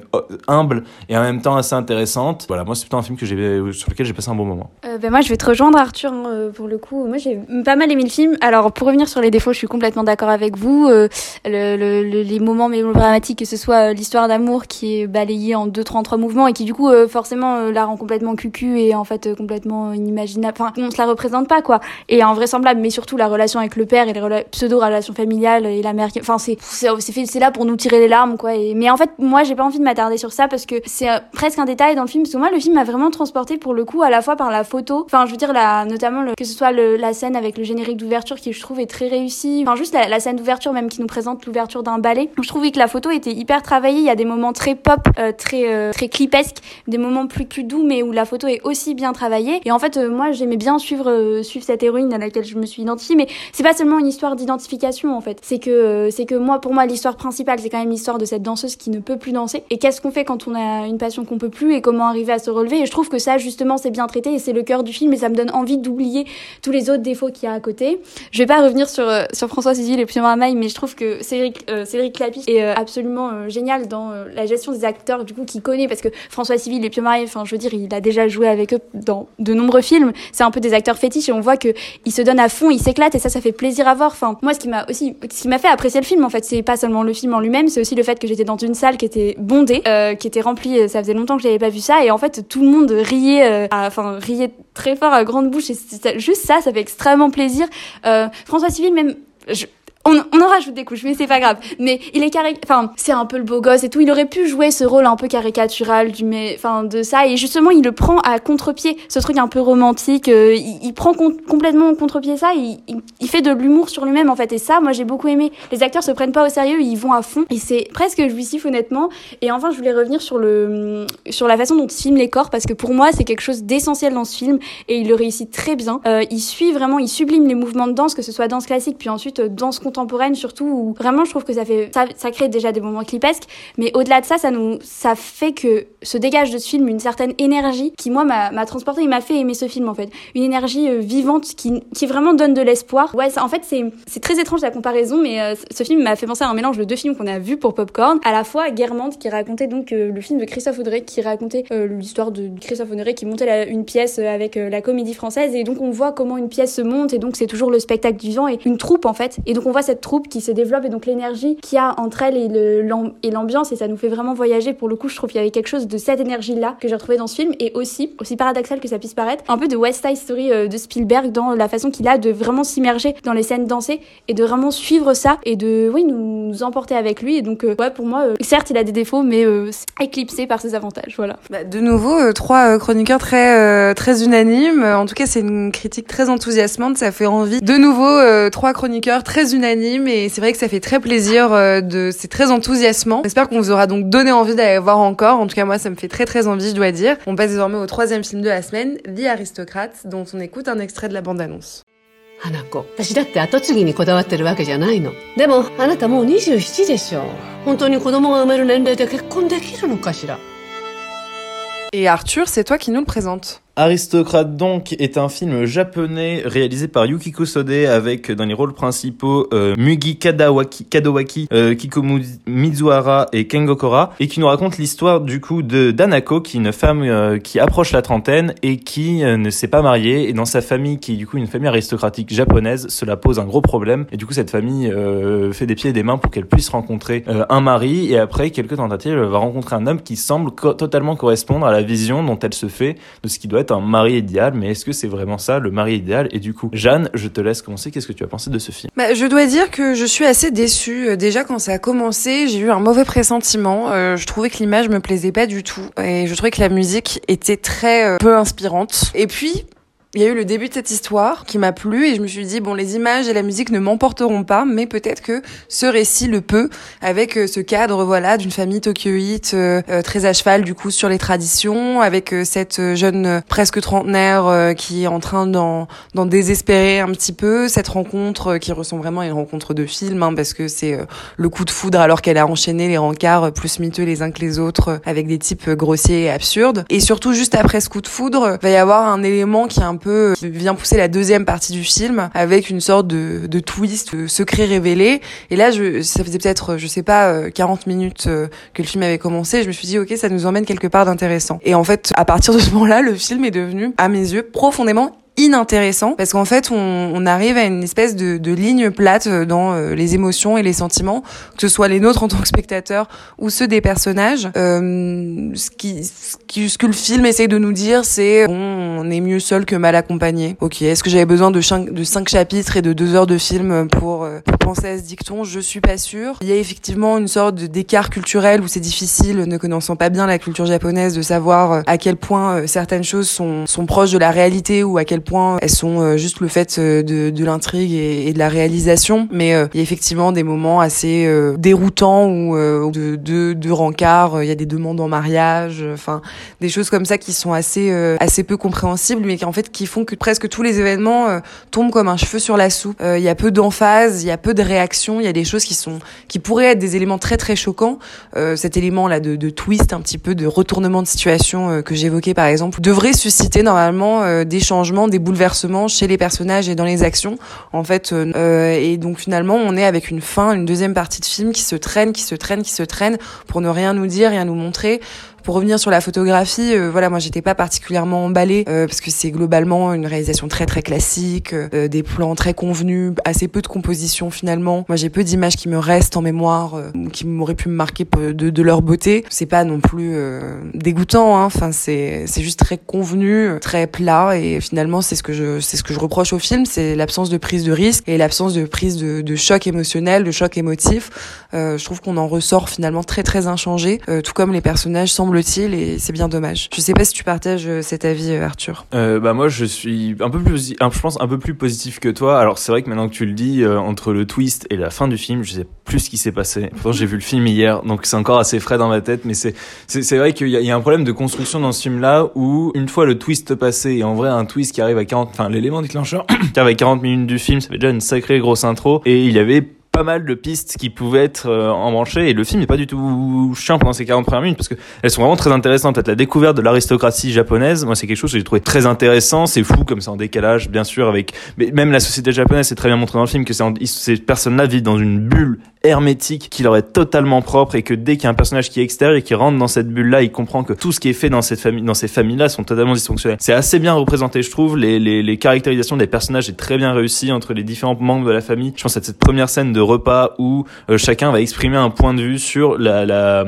humble et en même temps assez intéressante. Voilà, moi c'est plutôt un film que j'ai sur lequel j'ai passé un bon moment. ben moi je vais te rejoindre Arthur pour le coup. Moi j'ai pas mal aimé le film. Alors pour revenir sur les défauts, je suis complètement d'accord avec vous. Le, les moments mélodramatiques, que ce soit l'histoire d'amour qui est balayée en deux, trois, trois mouvements et qui du coup forcément la rend complètement cucu et en fait complètement inimaginable. Enfin, on se la représente pas quoi. Et invraisemblable, mais surtout la relation avec le père et les pseudo-relations familiales et la mère. Enfin, c'est là pour nous tirer les larmes, quoi. Mais en fait, moi, j'ai pas envie de m'attarder sur ça parce que c'est euh, presque un détail dans le film. Parce que moi, le film m'a vraiment transporté pour le coup, à la fois par la photo. Enfin, je veux dire, la, notamment que ce soit la scène avec le générique d'ouverture qui, je trouve, est très réussi. Enfin, juste la, scène d'ouverture même qui nous présente l'ouverture d'un ballet. Je trouvais que la photo était hyper travaillée. Il y a des moments très pop, euh, très euh, très clipesques, des moments plus plus doux, mais où la photo est aussi bien travaillée. Et en fait, moi, j'aimais bien suivre suivre cette héroïne à laquelle je me suis identifiée. Mais c'est pas seulement une histoire d'identification en fait. C'est que c'est que moi, pour moi, l'histoire principale, c'est quand même l'histoire de cette danseuse qui ne peut plus danser. Et qu'est-ce qu'on fait quand on a une passion qu'on peut plus et comment arriver à se relever? Et je trouve que ça, justement, c'est bien traité et c'est le cœur du film et ça me donne envie d'oublier tous les autres défauts qu'il y a à côté. Je vais pas revenir sur euh, sur François Cécile et Pierre Maille, mais je trouve que Cédric euh, Cédric est euh, absolument génial dans la gestion des acteurs du coup qu'il connaît parce que François Civil et Pierre Maille, enfin, je veux dire, il a déjà joué avec eux dans de nombreux films. C'est un peu des acteurs fétiches et on voit que il se donne à fond, il s'éclate et ça, ça fait plaisir à voir. Enfin, moi, ce qui m'a aussi, ce qui m'a fait apprécier le film, en fait, c'est pas seulement le film en lui-même, c'est aussi le fait que j'étais dans une salle qui était bondée, euh, qui était remplie. Euh, ça faisait longtemps que j'avais pas vu ça, et en fait, tout le monde riait, euh, enfin, riait très fort à grande bouche. Et juste ça, ça fait extrêmement plaisir. François Civil, même, on, on, en rajoute des couches, mais c'est pas grave. Mais il est carré, enfin, c'est un peu le beau gosse et tout. Il aurait pu jouer ce rôle un peu caricatural du, mais, enfin, de ça. Et justement, il le prend à contre-pied, ce truc un peu romantique. Euh, il, prend complètement contre-pied ça. Il, il, fait de l'humour sur lui-même en fait. Et ça, moi, j'ai beaucoup aimé. Les acteurs se prennent pas au sérieux, ils vont à fond. Et c'est presque jouissif honnêtement. Et enfin, je voulais revenir sur le, sur la façon dont il filme les corps parce que pour moi, c'est quelque chose d'essentiel dans ce film et il le réussit très bien. Euh, il suit vraiment, il sublime les mouvements de danse, que ce soit danse classique puis ensuite euh, danse contemporaine surtout où vraiment je trouve que ça fait ça, crée déjà des moments clipesques. Mais au-delà de ça ça nous ça fait que se dégage de ce film une certaine énergie qui moi m'a transporté et m'a fait aimer ce film en fait. Une énergie euh, vivante qui, qui vraiment donne de l'espoir. Ouais en fait c'est très étrange la comparaison mais euh, ce film m'a fait penser à un mélange de deux films qu'on a vus pour Popcorn. À la fois Guermantes qui racontait donc euh, le film de Christophe Audrey qui racontait l'histoire de Christophe Audrey qui montait une pièce avec la comédie française. Et donc on voit comment une pièce se monte et donc c'est toujours le spectacle vivant et une troupe en fait. Et donc on voit cette troupe qui se développe et donc l'énergie qu'il y a entre elle et l'ambiance et ça nous fait vraiment voyager. Pour le coup, je trouve qu'il y avait quelque chose de cette énergie-là que j'ai retrouvé dans ce film et aussi, aussi paradoxal que ça puisse paraître, un peu de West Side Story euh, de Spielberg dans la façon qu'il a de vraiment s'immerger dans les scènes dansées et de vraiment suivre ça et de, oui, nous, emporter avec lui. Et donc, euh, ouais, pour moi, euh, certes, il a des défauts, mais éclipsé par ses avantages. Voilà. Bah, de nouveau, trois chroniqueurs très, très unanimes. En tout cas, c'est une critique très enthousiasmante. Ça fait envie. De nouveau, trois chroniqueurs très unanimes et c'est vrai que ça fait très plaisir, euh, de, c'est très enthousiasmant. J'espère qu'on vous aura donc donné envie d'aller voir encore. En tout cas, moi, ça me fait très très envie, je dois dire. On passe désormais au troisième film de la semaine, The Aristocrate, dont on écoute un extrait de la bande-annonce. 花子私だって後継ぎにこだわってるわけじゃないのでもあなたもう27でしょ本当に子供が産める年齢で結婚できるのかしら Et Arthur, c'est toi qui nous le présente. Aristocrate donc est un film japonais réalisé par Yukiko Sode avec dans les rôles principaux euh, Mugi Kadawaki, Kadowaki, euh, Kiko Mizuhara et Kengo Kora et qui nous raconte l'histoire du coup de Danako qui est une femme euh, qui approche la trentaine et qui euh, ne s'est pas mariée. Et dans sa famille qui est du coup une famille aristocratique japonaise cela pose un gros problème. Et du coup cette famille fait des pieds et des mains pour qu'elle puisse rencontrer un mari. Et après quelques tentatives elle va rencontrer un homme qui semble totalement correspondre à la vision dont elle se fait de ce qui doit un mari idéal, mais est-ce que c'est vraiment ça le mari idéal? Et du coup, Jeanne, je te laisse commencer. Qu'est-ce que tu as pensé de ce film? Bah, Je dois dire que je suis assez déçue. Euh, déjà, quand ça a commencé, j'ai eu un mauvais pressentiment. Euh, je trouvais que l'image me plaisait pas du tout. Et je trouvais que la musique était très euh, peu inspirante. Et puis, il y a eu le début de cette histoire qui m'a plu et je me suis dit bon les images et la musique ne m'emporteront pas mais peut-être que ce récit le peut avec euh, ce cadre voilà d'une famille tokyoïte euh, euh, très à cheval du coup sur les traditions avec cette jeune presque trentenaire qui est en train d'en d'en désespérer un petit peu cette rencontre qui ressemble vraiment à une rencontre de film hein, parce que c'est le coup de foudre alors qu'elle a enchaîné les rencarts plus miteux les uns que les autres avec des types grossiers et absurdes. Et surtout juste après ce coup de foudre va y avoir un élément qui est un peu vient pousser la deuxième partie du film avec une sorte de, de twist, de secret révélé. Et là, je, ça faisait peut-être, je sais pas, 40 euh, minutes euh, que le film avait commencé. Je me suis dit, ok, ça nous emmène quelque part d'intéressant. Et en fait, à partir de ce moment-là, le film est devenu, à mes yeux, profondément inintéressant parce qu'en fait on, on, arrive à une espèce de, de, ligne plate dans euh, les émotions et les sentiments que ce soit les nôtres en tant que spectateurs ou ceux des personnages. Euh, ce, qui, ce, qui, ce que le film essaye de nous dire c'est on est mieux seul que mal accompagné. Ok est-ce que j'avais besoin de, de cinq chapitres et de deux heures de film pour, euh, pour penser à ce dicton? Je suis pas sûre. Il y a effectivement une sorte d'écart culturel où c'est difficile ne connaissant pas bien la culture japonaise de savoir euh, à quel point certaines choses sont, sont proches de la réalité ou à quel point elles sont euh, juste le fait euh, de, l'intrigue et, de la réalisation. Mais euh, il y a effectivement des moments assez déroutants où de, de, rencard, il y a des demandes en mariage, enfin des choses comme ça qui sont assez assez peu compréhensibles, mais qui en fait qui font que presque tous les événements tombent comme un cheveu sur la soupe. Il y a peu d'emphase, il y a peu de réaction, il y a des choses qui sont qui pourraient être des éléments très très choquants. cet élément là de twist, un petit peu de retournement de situation que j'évoquais par exemple, devrait susciter normalement des changements des bouleversements chez les personnages et dans les actions en fait euh, euh, et donc finalement on est avec une fin une deuxième partie de film qui se traîne qui se traîne qui se traîne pour ne rien nous dire rien nous montrer pour revenir sur la photographie, euh, voilà, moi j'étais pas particulièrement emballée euh, parce que c'est globalement une réalisation très très classique, euh, des plans très convenus, assez peu de composition finalement. Moi j'ai peu d'images qui me restent en mémoire, qui m'auraient pu me marquer de, de leur beauté. C'est pas non plus dégoûtant, hein. enfin c'est c'est juste très convenu, très plat et finalement c'est ce que je c'est ce que je reproche au film, c'est l'absence de prise de risque et l'absence de prise de, de choc émotionnel, de choc émotif. je trouve qu'on en ressort finalement très très inchangé, tout comme les personnages semblent semble-t-il, et c'est bien dommage. Je sais pas si tu partages euh, cet avis, euh, Arthur. Euh, bah moi, je suis un peu plus, je pense un peu plus positif que toi. Alors c'est vrai que maintenant que tu le dis, euh, entre le twist et la fin du film, je sais plus ce qui s'est passé. Pourtant, j'ai vu le film hier, donc c'est encore assez frais dans ma tête. Mais c'est c'est vrai qu'il y, y, a un problème de construction dans ce film-là où une fois le twist passé, et en vrai un twist qui arrive à 40, enfin l'élément déclencheur qui arrive à 40 minutes du film, ça fait déjà une sacrée grosse intro. Et il y avait pas mal de pistes qui pouvaient être euh, embranchées et le film n'est pas du tout chiant pendant ces 40 premières minutes parce que elles sont vraiment très intéressantes. La découverte de l'aristocratie japonaise, moi c'est quelque chose que j'ai trouvé très intéressant. C'est fou comme ça en décalage, bien sûr, avec mais même la société japonaise, c'est très bien montré dans le film que ces personnes-là vivent dans une bulle hermétique qui leur est totalement propre et que dès qu'il y a un personnage qui est extérieur et qui rentre dans cette bulle-là, il comprend que tout ce qui est fait dans cette famille, dans ces familles-là sont totalement dysfonctionnels. C'est assez bien représenté, je trouve. Les, les, les caractérisations des personnages est très bien réussi entre les différents membres de la famille. Je pense à cette première scène de repas où euh, chacun va exprimer un point de vue sur la, la,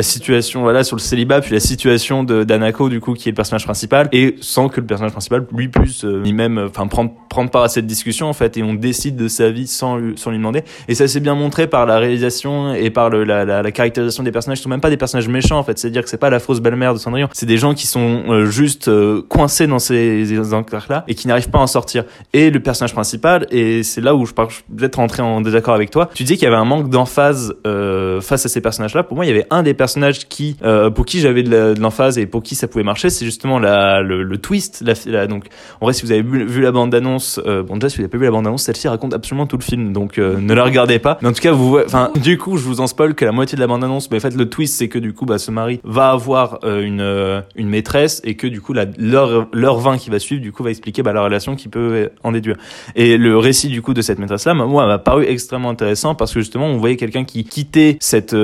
situation, voilà, sur le célibat, puis la situation d'Anako, du coup, qui est le personnage principal, et sans que le personnage principal lui puisse euh, ni même, enfin, prendre prendre part à cette discussion en fait, et on décide de sa vie sans lui, demander. Et ça c'est bien montré par la réalisation et par la, la, caractérisation des personnages. Ils sont même pas des personnages méchants en fait. C'est-à-dire que c'est pas la fausse belle-mère de Cendrillon. C'est des gens qui sont euh, juste euh, coincés dans ces, enclaves-là et qui n'arrivent pas à en sortir. Et le personnage principal, et c'est là où je peux peut-être rentrer en désaccord avec toi. Tu dis qu'il y avait un manque d'emphase euh, face à ces personnages-là. Pour moi, il y avait un des personnages qui, pour qui j'avais de l'emphase et pour qui ça pouvait marcher, c'est justement la, le, twist. Donc, en vrai, si vous avez vu, la bande-annonce, bon déjà si vous n'avez pas vu la bande-annonce, celle-ci raconte absolument tout le film. Donc ne la regardez pas. Mais en tout cas, vous, enfin, du coup, je vous en spoil que la moitié de la bande-annonce. Mais en fait, le twist, c'est que du coup, bah, ce mari va avoir une une maîtresse et que du coup, leur leur vin qui va suivre, du coup, va expliquer bah, la relation qui peut en déduire. Et le récit du coup de cette maîtresse-là, moi, m'a paru extrêmement intéressant parce que justement, on voyait quelqu'un qui quittait cette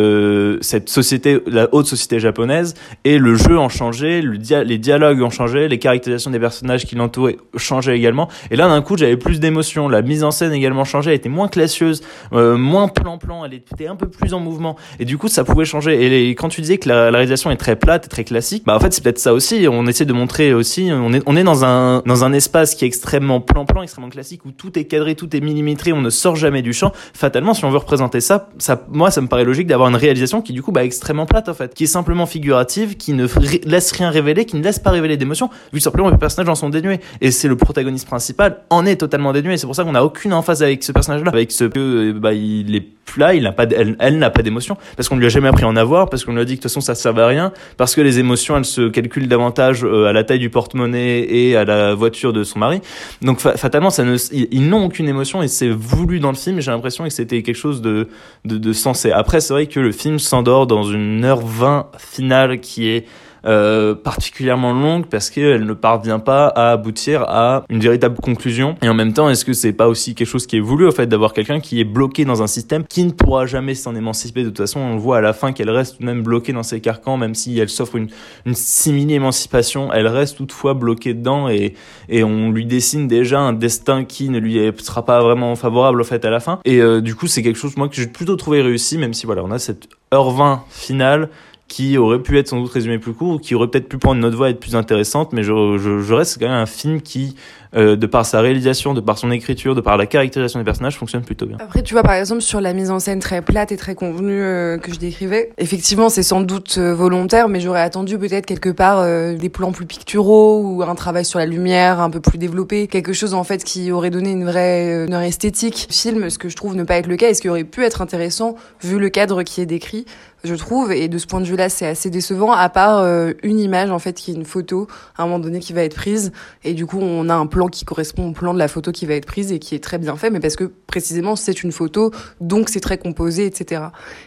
cette société, la haute société japonaise, et le jeu en changeait, le dia les dialogues ont changé, les caractérisations des personnages qui l'entouraient changeaient également. Et là, d'un coup, j'avais plus d'émotion. La mise en scène également changeait, elle était moins classieuse, euh, moins plan-plan, elle était un peu plus en mouvement. Et du coup, ça pouvait changer. Et, quand tu disais que la, réalisation est très plate, très classique, bah en fait, c'est peut-être ça aussi. On essaie de montrer aussi, on est, on est dans un, dans un espace qui est extrêmement plan-plan, extrêmement classique, où tout est cadré, tout est millimétré, on ne sort jamais du champ. Fatalement, si on veut représenter ça, ça, moi, ça me paraît logique d'avoir une réalisation qui, du coup, bah, extrêmement plate, en fait, qui est simplement figurative, qui ne laisse rien révéler, qui ne laisse pas révéler d'émotion, vu simplement que les personnages en sont dénués. Et c'est le protagoniste principal en est totalement dénué. C'est pour ça qu'on n'a aucune emphase avec ce personnage-là, avec ce que, bah, il est là, il n'a pas, elle, n'a pas d'émotion, parce qu'on lui a jamais appris à en avoir, parce qu'on lui a dit que de toute façon ça servait à rien, parce que les émotions, elles se calculent davantage à la taille du porte-monnaie et à la voiture de son mari. Donc fatalement, ne, ils n'ont aucune émotion et c'est voulu dans le film. J'ai l'impression que c'était quelque chose de, de, sensé. Après, c'est vrai que le film s'endort dans une heure vingt finale qui est euh, particulièrement longue parce qu'elle ne parvient pas à aboutir à une véritable conclusion. Et en même temps, est-ce que c'est pas aussi quelque chose qui est voulu, au fait, d'avoir quelqu'un qui est bloqué dans un système qui ne pourra jamais s'en émanciper. De toute façon, on le voit à la fin qu'elle reste tout de même bloquée dans ses carcans, même si elle s'offre une, une simili-émancipation, elle reste toutefois bloquée dedans et, et on lui dessine déjà un destin qui ne lui sera pas vraiment favorable, au fait, à la fin. Et euh, du coup, c'est quelque chose, moi, que j'ai plutôt trouvé réussi, même si voilà, on a cette heure 20 finale qui aurait pu être sans doute résumé plus court, qui aurait peut-être pu prendre notre voix et être plus intéressante, mais je, je, je reste quand même un film qui, euh, de par sa réalisation, de par son écriture, de par la caractérisation des personnages, fonctionne plutôt bien. Après, tu vois, par exemple, sur la mise en scène très plate et très convenue euh, que je décrivais, effectivement, c'est sans doute euh, volontaire, mais j'aurais attendu peut-être quelque part euh, des plans plus picturaux ou un travail sur la lumière un peu plus développé, quelque chose en fait qui aurait donné une vraie, une vraie esthétique film, ce que je trouve ne pas être le cas et ce qui aurait pu être intéressant vu le cadre qui est décrit je trouve et de ce point de vue là c'est assez décevant à part euh, une image en fait qui est une photo à un moment donné qui va être prise. Et du coup on a un plan qui correspond au plan de la photo qui va être prise et qui est très bien fait mais parce que précisément c'est une photo donc c'est très composé etc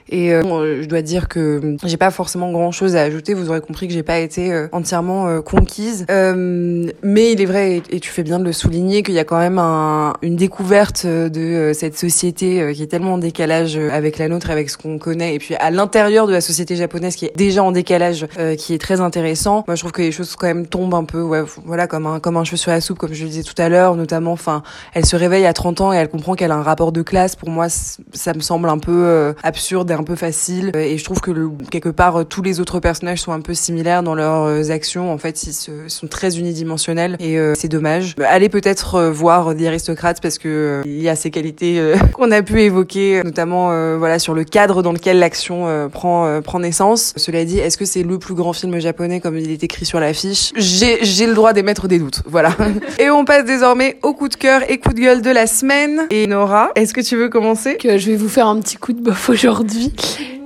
et euh, je dois dire que j'ai pas forcément grand chose à ajouter. Vous aurez compris que j'ai pas été euh, entièrement conquise. Mais il est vrai et, tu fais bien de le souligner qu'il y a quand même un, une découverte de cette société qui est tellement en décalage avec la nôtre avec ce qu'on connaît. Et puis à l'intérieur de la société japonaise qui est déjà en décalage, euh, qui est très intéressant. Moi, je trouve que les choses quand même tombent un peu, ouais, voilà, comme un comme un cheveu sur la soupe, comme je le disais tout à l'heure, notamment. Enfin, elle se réveille à 30 ans et elle comprend qu'elle a un rapport de classe. Pour moi, ça me semble un peu euh, absurde et un peu facile. Euh, et je trouve que le, quelque part, tous les autres personnages sont un peu similaires dans leurs actions. En fait, ils, se, sont très unidimensionnels et c'est dommage. Allez peut-être voir The Aristocrats parce que il y a ces qualités qu'on a pu évoquer, notamment voilà sur le cadre dans lequel l'action prend, euh, prend naissance. Cela dit, est-ce que c'est le plus grand film japonais comme il est écrit sur l'affiche? J'ai le droit d'émettre des doutes. Voilà. et on passe désormais au coup de cœur et coup de gueule de la semaine. Et Nora, est-ce que tu veux commencer? Que Je vais vous faire un petit coup de bof aujourd'hui.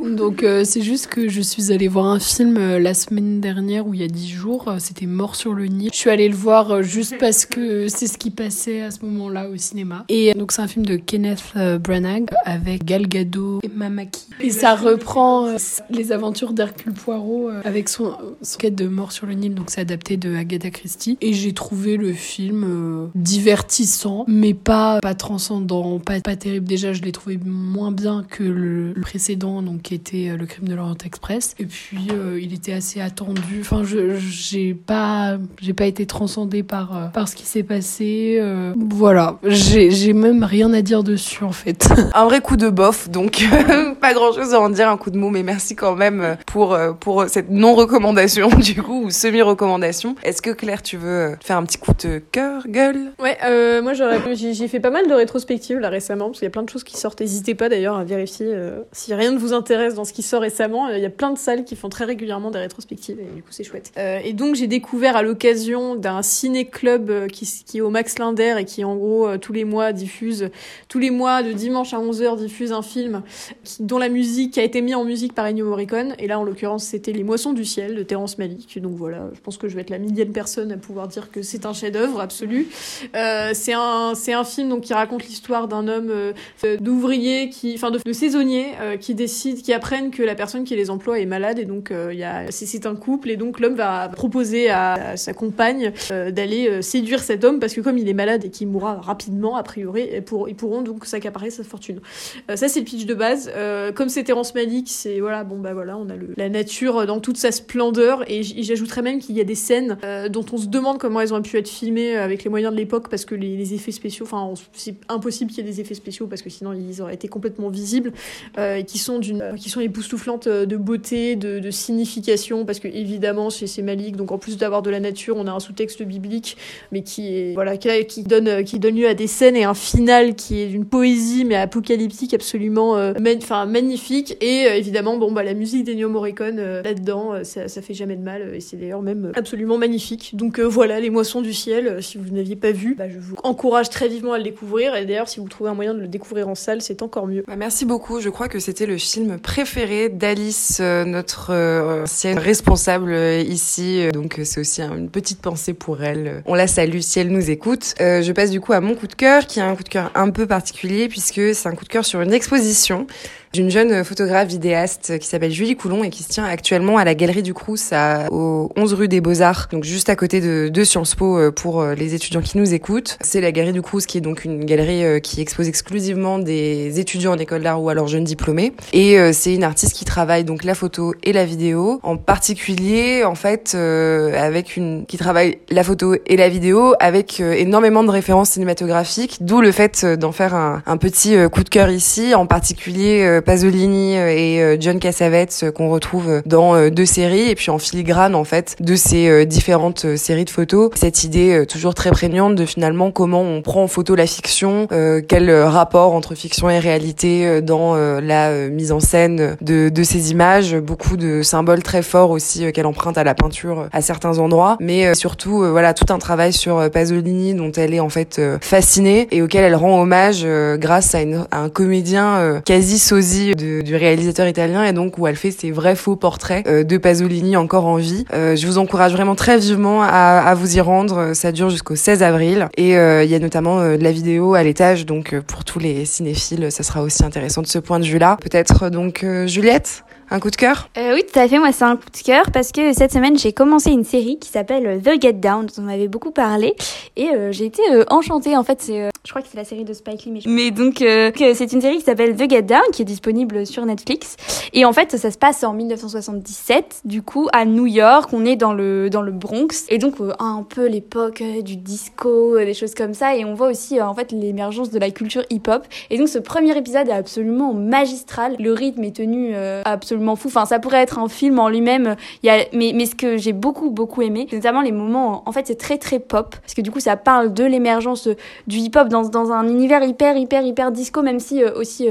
Donc euh, c'est juste que je suis allée voir un film euh, la semaine dernière ou il y a dix jours, euh, c'était Mort sur le Nil. Je suis allée le voir juste parce que c'est ce qui passait à ce moment-là au cinéma. Et donc c'est un film de Kenneth Branagh avec Gal Gadot et Mamaki. Et ça reprend les aventures d'Hercule Poirot avec son, son quête de Mort sur le Nil, donc c'est adapté de Agatha Christie. Et j'ai trouvé le film divertissant, mais pas, pas transcendant, pas, pas terrible. Déjà je l'ai trouvé moins bien que le, le précédent, donc qui était Le Crime de l'Orient Express. Et puis il était assez attendu. Enfin, je j'ai pas j'ai pas été transcendée par par ce qui s'est passé. voilà, j'ai j'ai même rien à dire dessus en fait. Un vrai coup de bof, donc pas grand chose à en dire, un coup de mot, mais merci quand même pour pour cette non recommandation du coup ou semi recommandation. Est-ce que Claire, tu veux faire un petit coup de cœur, gueule? Ouais, euh, moi j'aurais, j'ai fait pas mal de rétrospectives là récemment parce qu'il y a plein de choses qui sortent. N'hésitez pas d'ailleurs à vérifier euh, si rien ne vous intéresse dans ce qui sort récemment. Il y a plein de salles qui font très régulièrement des rétrospectives et du coup c'est chouette. Euh, et donc j'ai découvert à l'occasion d'un ciné-club euh, qui, est au Max Linder et qui en gros euh, tous les mois diffuse, tous les mois de dimanche à 11h diffuse un film dont la musique a été mis en musique par Ennio Morricone. Et là en l'occurrence c'était Les Moissons du Ciel de Terrence Malick. Donc voilà, je pense que je vais être la millième personne à pouvoir dire que c'est un chef-d'œuvre absolu. C'est un un film donc qui raconte l'histoire d'un homme d'ouvrier enfin de, saisonnier qui décide qui apprennent que la personne qui les emploie est malade et donc a c'est un couple et donc l'homme va proposer à, sa compagne d'aller séduire cet homme parce que comme il est malade et qu'il mourra rapidement a priori et pour, ils pourront donc s'accaparer sa fortune. ça c'est le pitch de base. comme c'est Terrence Malick, c'est voilà bon bah voilà on a le, la nature dans toute sa splendeur et j'ajouterais même qu'il y a des scènes dont on se demande comment elles ont pu être filmées avec les moyens de l'époque parce que les, effets spéciaux, enfin, c'est impossible qu'il y ait des effets spéciaux parce que sinon ils auraient été complètement visibles, euh, et qui sont d'une, qui sont époustouflantes euh, de beauté, de, signification, parce que évidemment chez ces Malik, donc en plus d'avoir de la nature, on a un sous-texte biblique, mais qui est, voilà, qui, donne, qui donne lieu à des scènes et un final qui est d'une poésie mais apocalyptique absolument, euh, magnifique, et euh, évidemment, bon bah la musique d'Ennio Morricone euh, là-dedans, ça, ça fait jamais de mal, et c'est d'ailleurs même absolument magnifique. Donc voilà, les moissons du ciel, si vous n'aviez pas vu, bah, je vous encourage très vivement à le découvrir. Et d'ailleurs, si vous trouvez un moyen de le découvrir en salle, c'est encore mieux. Bah, merci beaucoup. Je crois que c'était le film préféré d'Alice, euh, notre euh, ancienne responsable euh, ici. Donc c'est aussi une petite pensée pour elle. On la salue si elle nous écoute. je passe du coup à mon coup de cœur, qui est un coup de cœur un peu particulier puisque c'est un coup de cœur sur une exposition d'une jeune photographe vidéaste qui s'appelle Julie Coulon et qui se tient actuellement à la Galerie du Crous à, au 11 rue des Beaux-Arts, donc juste à côté de, de Sciences Po euh, pour euh, les étudiants qui nous écoutent. C'est la Galerie du Crous qui est donc une galerie euh, qui expose exclusivement des étudiants en école d'art ou alors jeunes diplômés. Et c'est une artiste qui travaille donc la photo et la vidéo, en particulier en fait avec une qui travaille la photo et la vidéo avec énormément de références cinématographiques, d'où le fait d'en faire un, petit coup de cœur ici, en particulier Pasolini euh, et euh, John Cassavetes euh, qu'on retrouve dans deux séries et puis en filigrane en fait de ces différentes séries de photos. Cette idée toujours très prégnante de finalement comment on prend en photo la fiction, quel rapport entre fiction et réalité dans la mise en scène de, ces images, beaucoup de symboles très forts aussi qu'elle emprunte à la peinture à certains endroits, mais surtout voilà tout un travail sur Pasolini dont elle est en fait fascinée et auquel elle rend hommage grâce à, à un comédien quasi sosie du réalisateur italien et donc où elle fait ses vrais faux portraits euh, de Pasolini encore en vie. Euh, je vous encourage vraiment très vivement à, vous y rendre. Ça dure jusqu'au 16 avril et euh, il y a notamment de la vidéo à l'étage donc pour tous les cinéphiles, ça sera aussi intéressant de ce point de vue-là. Peut-être donc Juliette un coup de cœur? Euh, Oui, tout à fait. Moi, c'est un coup de cœur parce que cette semaine, j'ai commencé une série qui s'appelle The Get Down, dont on avait beaucoup parlé. Et euh, j'ai été euh, enchantée. En fait, euh, je crois que c'est la série de Spike Lee. Mais, mais donc, euh, c'est une série qui s'appelle The Get Down, qui est disponible sur Netflix. Et en fait, ça se passe en 1977, du coup, à New York. On est dans le, dans le Bronx. Et donc, un peu l'époque du disco, des choses comme ça. Et on voit aussi, en fait, l'émergence de la culture hip-hop. Et donc, ce premier épisode est absolument magistral. Le rythme est tenu absolument fou. Enfin, ça pourrait être un film en lui-même. Il y a, mais, mais ce que j'ai beaucoup, beaucoup aimé, notamment les moments, en fait, c'est très, très pop. Parce que du coup, ça parle de l'émergence du hip-hop dans, dans un univers hyper, hyper, hyper disco, même si euh, aussi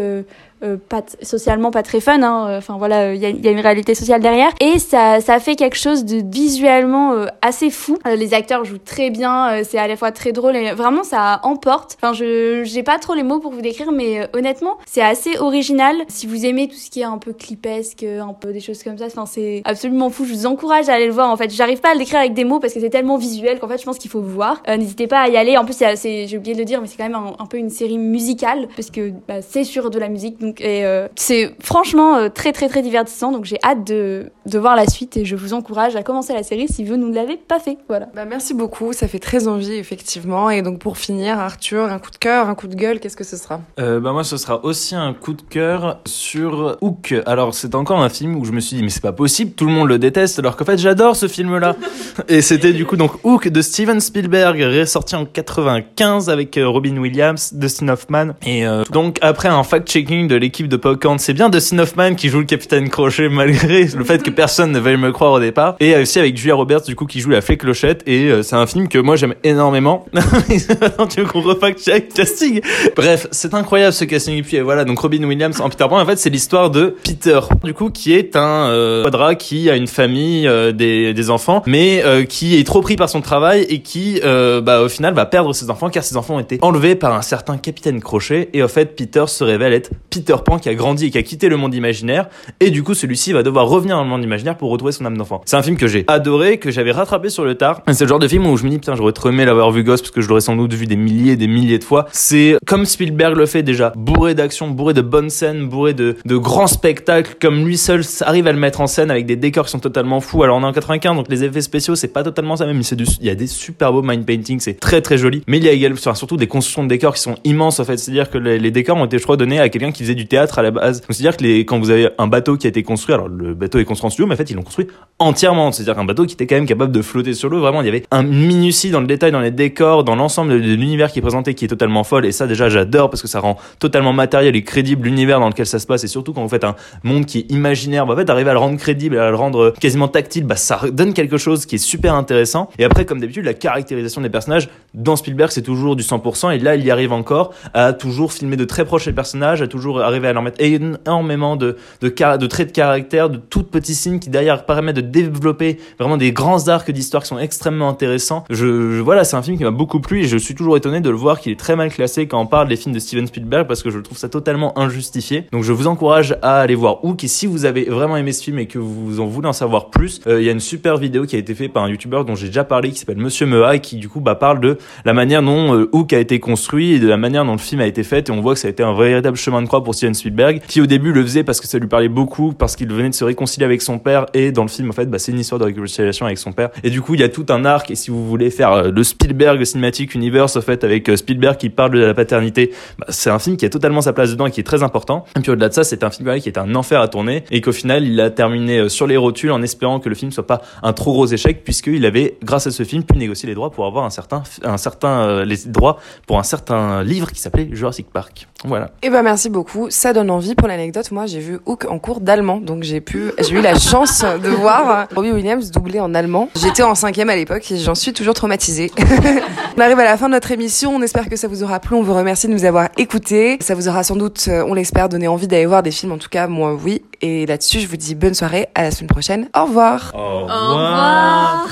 euh, euh, pas socialement pas très fun hein. enfin voilà il y a, y, a, une réalité sociale derrière. Et ça ça fait quelque chose de visuellement euh, assez fou. Euh, les acteurs jouent très bien c'est à la fois très drôle et vraiment ça emporte. Enfin je j'ai pas trop les mots pour vous décrire mais honnêtement c'est assez original. Si vous aimez tout ce qui est un peu clipesque un peu des choses comme ça enfin c'est absolument fou. Je vous encourage à aller le voir en fait. J'arrive pas à le décrire avec des mots parce que c'est tellement visuel qu'en fait je pense qu'il faut voir. N'hésitez pas à y aller. En plus c'est j'ai oublié de le dire mais c'est quand même un, peu une série musicale parce que bah, c'est sur de la musique. Et, euh, c'est franchement euh, très très très divertissant. Donc j'ai hâte de, de voir la suite et je vous encourage à commencer la série si vous ne l'avez pas fait. Voilà. Bah, merci beaucoup, ça fait très envie effectivement. Et donc pour finir, Arthur, un coup de cœur, un coup de gueule, qu'est-ce que ce sera? Euh, bah moi ce sera aussi un coup de cœur sur Hook. Alors c'est encore un film où je me suis dit mais c'est pas possible, tout le monde le déteste alors qu'en fait j'adore ce film là. Et c'était du coup donc Hook de Steven Spielberg ressorti en 95 avec Robin Williams, Dustin Hoffman et euh, donc après un fact-checking de l'équipe de Popcorn, c'est bien Dustin Hoffman qui joue le capitaine Crochet malgré le fait que personne ne veuille me croire au départ et aussi avec Julia Roberts du coup qui joue la fée clochette et euh, c'est un film que moi j'aime énormément. Tu veux qu'on refact-check casting? Bref, c'est incroyable ce casting. Et puis euh, voilà, donc Robin Williams en Peter Pan, en fait, c'est l'histoire de Peter, du coup, qui est un euh, quadra qui a une famille, euh, des, des enfants, mais euh, qui est trop pris par son travail et qui, euh, bah, au final, va perdre ses enfants car ses enfants ont été enlevés par un certain capitaine Crochet. Et au fait, Peter se révèle être Peter Pan qui a grandi et qui a quitté le monde imaginaire. Et du coup, celui-ci va devoir revenir dans le monde imaginaire pour retrouver son âme d'enfant. C'est un film que j'ai adoré, que j'avais rattrapé sur le tard. C'est le genre de film où je me dis, putain, j'aurais trop aimé l'avoir vu gosse parce que je l'aurais sans doute vu des milliers et des milliers de fois. C'est comme Spielberg le fait déjà, bourré d'action, bourré de bonnes scènes, bourré de, de grands spectacles, comme lui seul arrive à le mettre en scène avec des décors qui sont totalement fous. Alors on est en 95, donc les effets spéciaux, c'est pas totalement ça, même du, il y a des super beaux mind paintings, c'est très très joli. Mais il y a également, enfin, surtout des constructions de décors qui sont immenses en fait. C'est-à-dire que les, les décors ont été, je crois, donnés à quelqu'un qui faisait du théâtre à la base. C'est-à-dire que les, quand vous avez un bateau qui a été construit, alors le bateau est construit en studio, mais en fait ils l'ont construit entièrement. C'est-à-dire qu'un bateau qui était quand même capable de flotter sur l'eau. Vraiment, il y avait un minutie dans le détail, dans les décors, dans l'ensemble de, de l'univers qui est présenté, qui est totalement folle. Et ça, déjà, j'adore parce que ça rend totalement matériel et crédible l'univers dans lequel ça se passe. Et surtout quand vous faites un monde qui est imaginaire, bah, en fait, arriver à le rendre crédible, à le rendre quasiment tactile, bah, ça donne quelque chose qui est super intéressant. Et après, comme d'habitude, la caractérisation des personnages dans Spielberg, c'est toujours du 100%. Et là, il y arrive encore à toujours filmer de très proches les personnages, à toujours arriver à leur mettre énormément de, de, traits de caractère, de toutes petits signes qui derrière permettent de développer vraiment des grands arcs d'histoire qui sont extrêmement intéressants. Je, je- voilà, c'est un film qui m'a beaucoup plu et je suis toujours étonné de le voir qu'il est très mal classé quand on parle des films de Steven Spielberg parce que je trouve ça totalement injustifié. Donc je vous encourage à aller voir Hook et si vous avez vraiment aimé ce film et que vous en voulez en savoir plus, euh, il y a une super vidéo qui a été faite par un youtubeur dont j'ai déjà parlé qui s'appelle Monsieur Mea et qui du coup bah, parle de la manière dont euh, Hook a été construit et de la manière dont le film a été fait. Et on voit que ça a été un véritable chemin de croix pour Steven Spielberg qui au début le faisait parce que ça lui parlait beaucoup parce qu'il venait de se réconcilier avec son père. Et dans le film en fait bah, c'est une histoire de réconciliation avec son père. Et du coup il y a tout un arc. Et si vous voulez faire euh, le Spielberg Cinematic Universe en fait avec euh, Spielberg qui parle de la paternité bah, c'est un film qui a totalement sa place dedans et qui est très important. Et puis au-delà de ça c'est un film qui est un enfer à tourner. Et qu'au final il a terminé sur les rotules en espérant que le film soit pas un trop gros échec puisqu'il avait grâce à ce film pu négocier les droits pour avoir un certain certain euh, les droits pour un certain livre qui s'appelait Jurassic Park voilà Eh ben merci beaucoup, ça donne envie. Pour l'anecdote, moi j'ai vu Hook en cours d'allemand, donc j'ai pu, j'ai eu la chance de voir Robbie Williams doublé en allemand. J'étais en cinquième à l'époque et j'en suis toujours traumatisée. on arrive à la fin de notre émission, on espère que ça vous aura plu, on vous remercie de nous avoir écoutés. Ça vous aura sans doute, euh, on l'espère, donné envie d'aller voir des films, en tout cas moi oui. Et là-dessus, je vous dis bonne soirée, à la semaine prochaine. Au revoir. Au revoir.